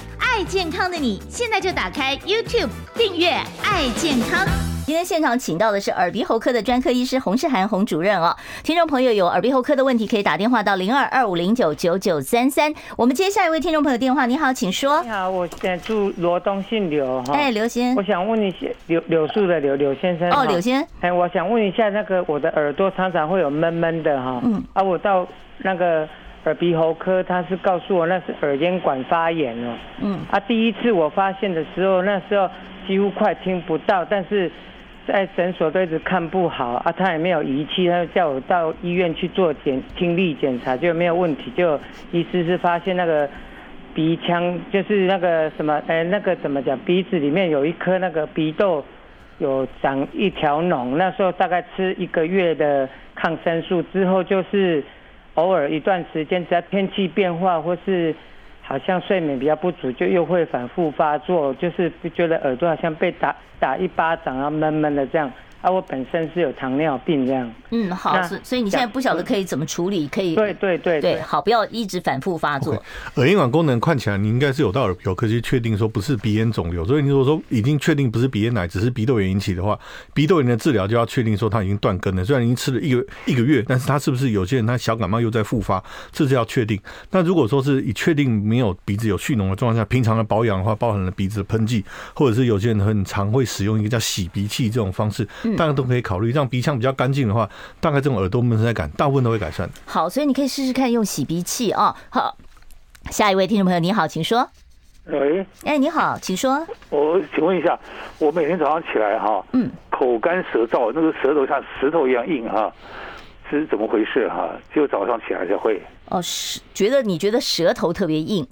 爱健康的你，现在就打开 YouTube，订阅“爱健康”。今天现场请到的是耳鼻喉科的专科医师洪世涵洪主任哦。听众朋友有耳鼻喉科的问题，可以打电话到零二二五零九九九三三。我们接下一位听众朋友电话，你好，请说。你好，我现在住罗东，姓刘哈。哎，刘先，我想问一下，柳柳树的柳柳先生。哦，柳先。哎，我想问一下，那个我的耳朵常常会有闷闷的哈。嗯。啊，我到那个耳鼻喉科，他是告诉我那是耳咽管发炎哦。嗯。啊，第一次我发现的时候，那时候几乎快听不到，但是。在诊所都一直看不好啊，他也没有仪器，他就叫我到医院去做检听力检查，就没有问题。就医师是发现那个鼻腔就是那个什么，哎，那个怎么讲？鼻子里面有一颗那个鼻窦有长一条脓。那时候大概吃一个月的抗生素之后，就是偶尔一段时间，只要天气变化或是。好像睡眠比较不足，就又会反复发作，就是不觉得耳朵好像被打打一巴掌，啊闷闷的这样。啊，我本身是有糖尿病这样。嗯，好，所以你现在不晓得可以怎么处理，可以。对对对对，好，不要一直反复发作。耳咽管功能看起来你应该是有到耳鼻喉科去确定说不是鼻咽肿瘤，所以你如果说已经确定不是鼻咽癌，只是鼻窦炎引起的话，鼻窦炎的治疗就要确定说它已经断根了。虽然已经吃了一个一个月，但是它是不是有些人他小感冒又在复发，这是要确定。那如果说是以确定没有鼻子有蓄脓的状况下，平常的保养的话，包含了鼻子的喷剂，或者是有些人很常会使用一个叫洗鼻器这种方式，大家都可以考虑。让鼻腔比较干净的话，大概这种耳朵闷塞感大部分都会改善。好，所以你可以试试看用洗鼻器啊。好，下一位听众朋友你好，请说。喂，哎，你好，请说。我请问一下，我每天早上起来哈，嗯，口干舌燥，那个舌头像石头一样硬哈，是怎么回事哈？只有早上起来才会。哦，是觉得你觉得舌头特别硬，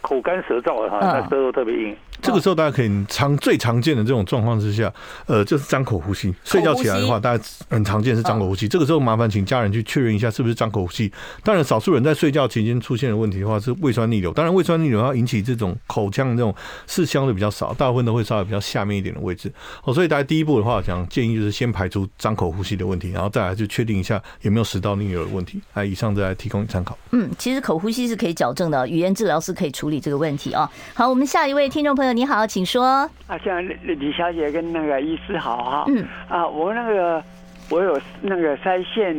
口干舌燥哈，那舌头特别硬。这个时候大家可以常最常见的这种状况之下，呃，就是张口呼吸。睡觉起来的话，大家很常见是张口呼吸。这个时候麻烦请家人去确认一下是不是张口呼吸。当然，少数人在睡觉期间出现的问题的话是胃酸逆流。当然，胃酸逆流要引起这种口腔的这种是相对比较少，大部分都会稍微比较下面一点的位置。哦，所以大家第一步的话，讲建议就是先排除张口呼吸的问题，然后再来就确定一下有没有食道逆流的问题。哎，以上再来提供参考。嗯，其实口呼吸是可以矫正的，语言治疗师可以处理这个问题啊。好，我们下一位听众朋友，你好，请说。啊，像李小姐跟那个医师好哈，嗯啊，我那个我有那个腮腺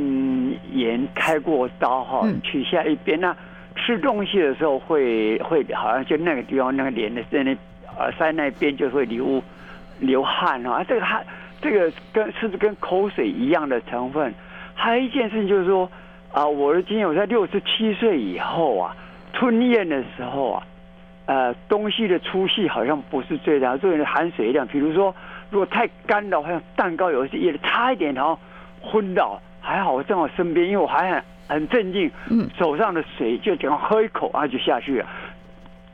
炎开过刀哈，取下一边，那吃东西的时候会会好像就那个地方那个脸的在那耳塞那边就会流流汗啊，这个汗这个跟是不是跟口水一样的成分？还有一件事情就是说啊，我的经验，我在六十七岁以后啊，吞咽的时候啊。呃，东西的粗细好像不是最大，最含水量。比如说，如果太干的话，像蛋糕有一些也差一点，然后昏倒。还好我正好身边，因为我还很很镇静，手上的水就只要喝一口啊就下去了。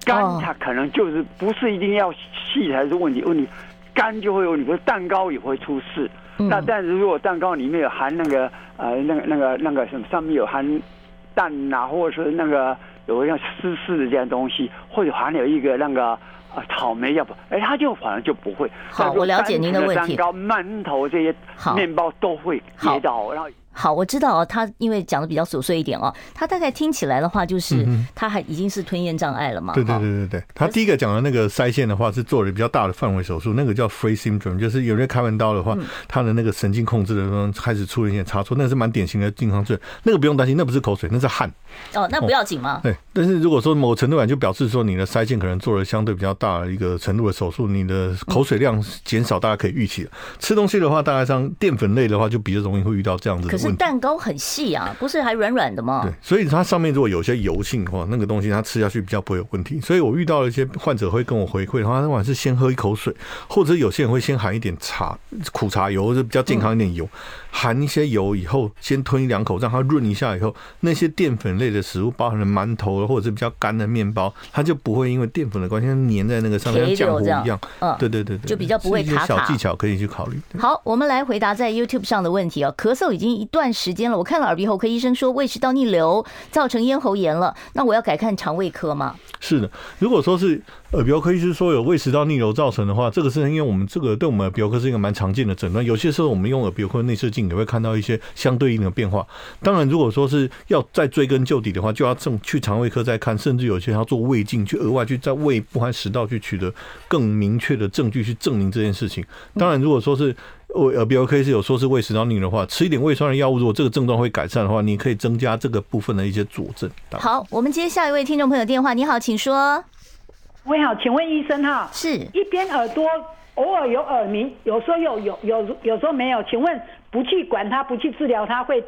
干它可能就是不是一定要细才是问题，问题干就会有，你说蛋糕也会出事。那但是如果蛋糕里面有含那个呃那个那个那个什么，上面有含蛋呐、啊，或者是那个。有像湿湿的这样东西，或者含有一个那个啊草莓要不，哎，它就反而就不会。好，我了解您的问题。蛋糕、馒头这些面包都会跌倒，然后。好，我知道哦。他因为讲的比较琐碎一点哦，他大概听起来的话，就是他还已经是吞咽障碍了嘛。对对对对对，他第一个讲的那个腮腺的话，是做了比较大的范围手术，那个叫 f r e e syndrome，就是有人开完刀的话，他的那个神经控制的时候开始出了一些差错，那个是蛮典型的健康症。那个不用担心，那不是口水，那是汗。哦，那不要紧吗？对，但是如果说某程度上就表示说你的腮腺可能做了相对比较大的一个程度的手术，你的口水量减少，大家可以预期了。吃东西的话，大概像淀粉类的话，就比较容易会遇到这样子是蛋糕很。细啊，不是还软软的吗？对，所以它上面如果有些油性的话，那个东西它吃下去比较不会有问题。所以我遇到了一些患者会跟我回馈的话，他晚上是先喝一口水，或者有些人会先含一点茶，苦茶油，就比较健康一点油。嗯含一些油以后，先吞一两口，让它润一下以后，那些淀粉类的食物，包含了馒头或者是比较干的面包，它就不会因为淀粉的关系粘在那个上面，像浆糊一样。嗯，对对对对，就比较不会卡卡。小技巧可以去考虑。好，我们来回答在 YouTube 上的问题哦。咳嗽已经一段时间了，我看了耳鼻喉科医生说胃食道逆流造成咽喉炎了，那我要改看肠胃科吗？是的，如果说是。耳鼻喉科医生说有胃食道逆流造成的话，这个是因为我们这个对我们耳鼻喉科是一个蛮常见的诊断。有些时候我们用耳鼻喉科内视镜也会看到一些相对应的变化。当然，如果说是要再追根究底的话，就要正去肠胃科再看，甚至有些要做胃镜，去额外去在胃部和食道去取得更明确的证据去证明这件事情。当然，如果说是胃耳鼻喉科是有说是胃食道逆流的话，吃一点胃酸的药物，如果这个症状会改善的话，你可以增加这个部分的一些佐证。好，我们接下一位听众朋友电话。你好，请说。喂，好，请问医生哈，是一边耳朵偶尔有耳鸣，有时候有有有有时候没有，请问不去管它，不去治疗它会？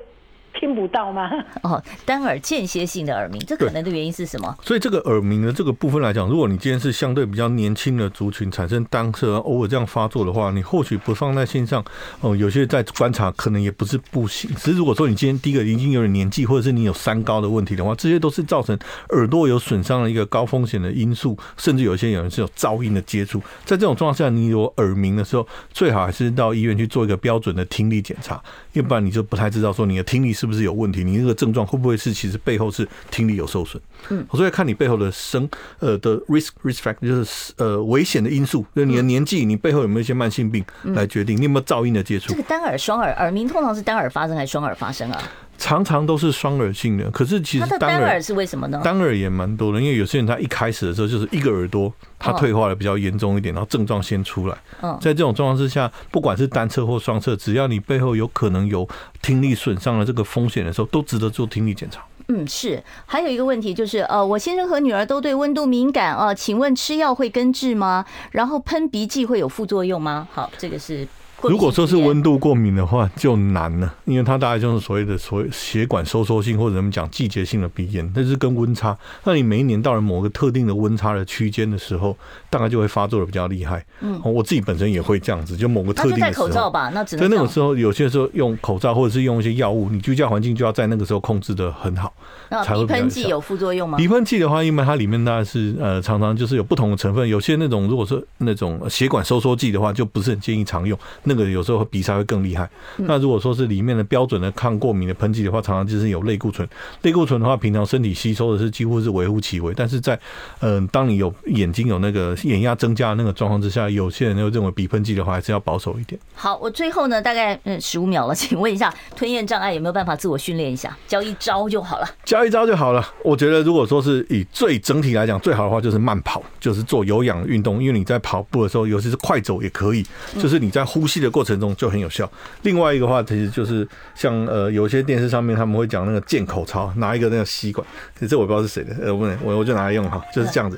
听不到吗？哦，单耳间歇性的耳鸣，这可能的原因是什么？所以这个耳鸣的这个部分来讲，如果你今天是相对比较年轻的族群产生单侧偶尔这样发作的话，你或许不放在心上。哦，有些在观察可能也不是不行。只是如果说你今天第一个已经有点年纪，或者是你有三高的问题的话，这些都是造成耳朵有损伤的一个高风险的因素。甚至有些有人是有噪音的接触，在这种状况下，你有耳鸣的时候，最好还是到医院去做一个标准的听力检查，要不然你就不太知道说你的听力是不是。有问题？你那个症状会不会是其实背后是听力有受损？嗯，所以看你背后的生呃的 risk risk factor 就是呃危险的因素，就是你的年纪，你背后有没有一些慢性病来决定？你有没有噪音的接触？这个单耳、双耳耳鸣通常是单耳发生还是双耳发生啊？常常都是双耳性的，可是其实单耳，是为什么呢？单耳也蛮多的，因为有些人他一开始的时候就是一个耳朵，他退化的比较严重一点，然后症状先出来。嗯，在这种状况之下，不管是单侧或双侧，只要你背后有可能有听力损伤的这个风险的时候，都值得做听力检查。嗯，是。还有一个问题就是，呃，我先生和女儿都对温度敏感啊，请问吃药会根治吗？然后喷鼻剂会有副作用吗？好，这个是。如果说是温度过敏的话，就难了，因为它大概就是所谓的所谓血管收缩性或者我们讲季节性的鼻炎，那是跟温差。那你每一年到了某个特定的温差的区间的时候，大概就会发作的比较厉害。嗯，我自己本身也会这样子，就某个特定的时候。戴口罩吧，那只能。在那个时候，有些时候用口罩或者是用一些药物，你居家环境就要在那个时候控制的很好。那鼻喷剂有副作用吗？鼻喷剂的话，因为它里面大概是呃常常就是有不同的成分，有些那种如果说那种血管收缩剂的话，就不是很建议常用。那个有时候会鼻塞。会更厉害。那如果说是里面的标准的抗过敏的喷剂的话，常常就是有类固醇。类固醇的话，平常身体吸收的是几乎是微乎其微。但是在嗯，当你有眼睛有那个眼压增加的那个状况之下，有些人又认为鼻喷剂的话还是要保守一点。好，我最后呢，大概嗯十五秒了，请问一下，吞咽障碍有没有办法自我训练一下？教一招就好了。教一招就好了。我觉得如果说是以最整体来讲，最好的话就是慢跑，就是做有氧运动。因为你在跑步的时候，尤其是快走也可以，就是你在呼吸的过程中就很有效。另外一个话，其实就是像呃，有些电视上面他们会讲那个健口操，拿一个那个吸管，这我不知道是谁的，呃，不能，我我就拿来用哈，就是这样子，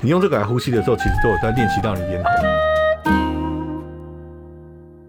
你用这个来呼吸的时候，其实都有在练习到你咽喉。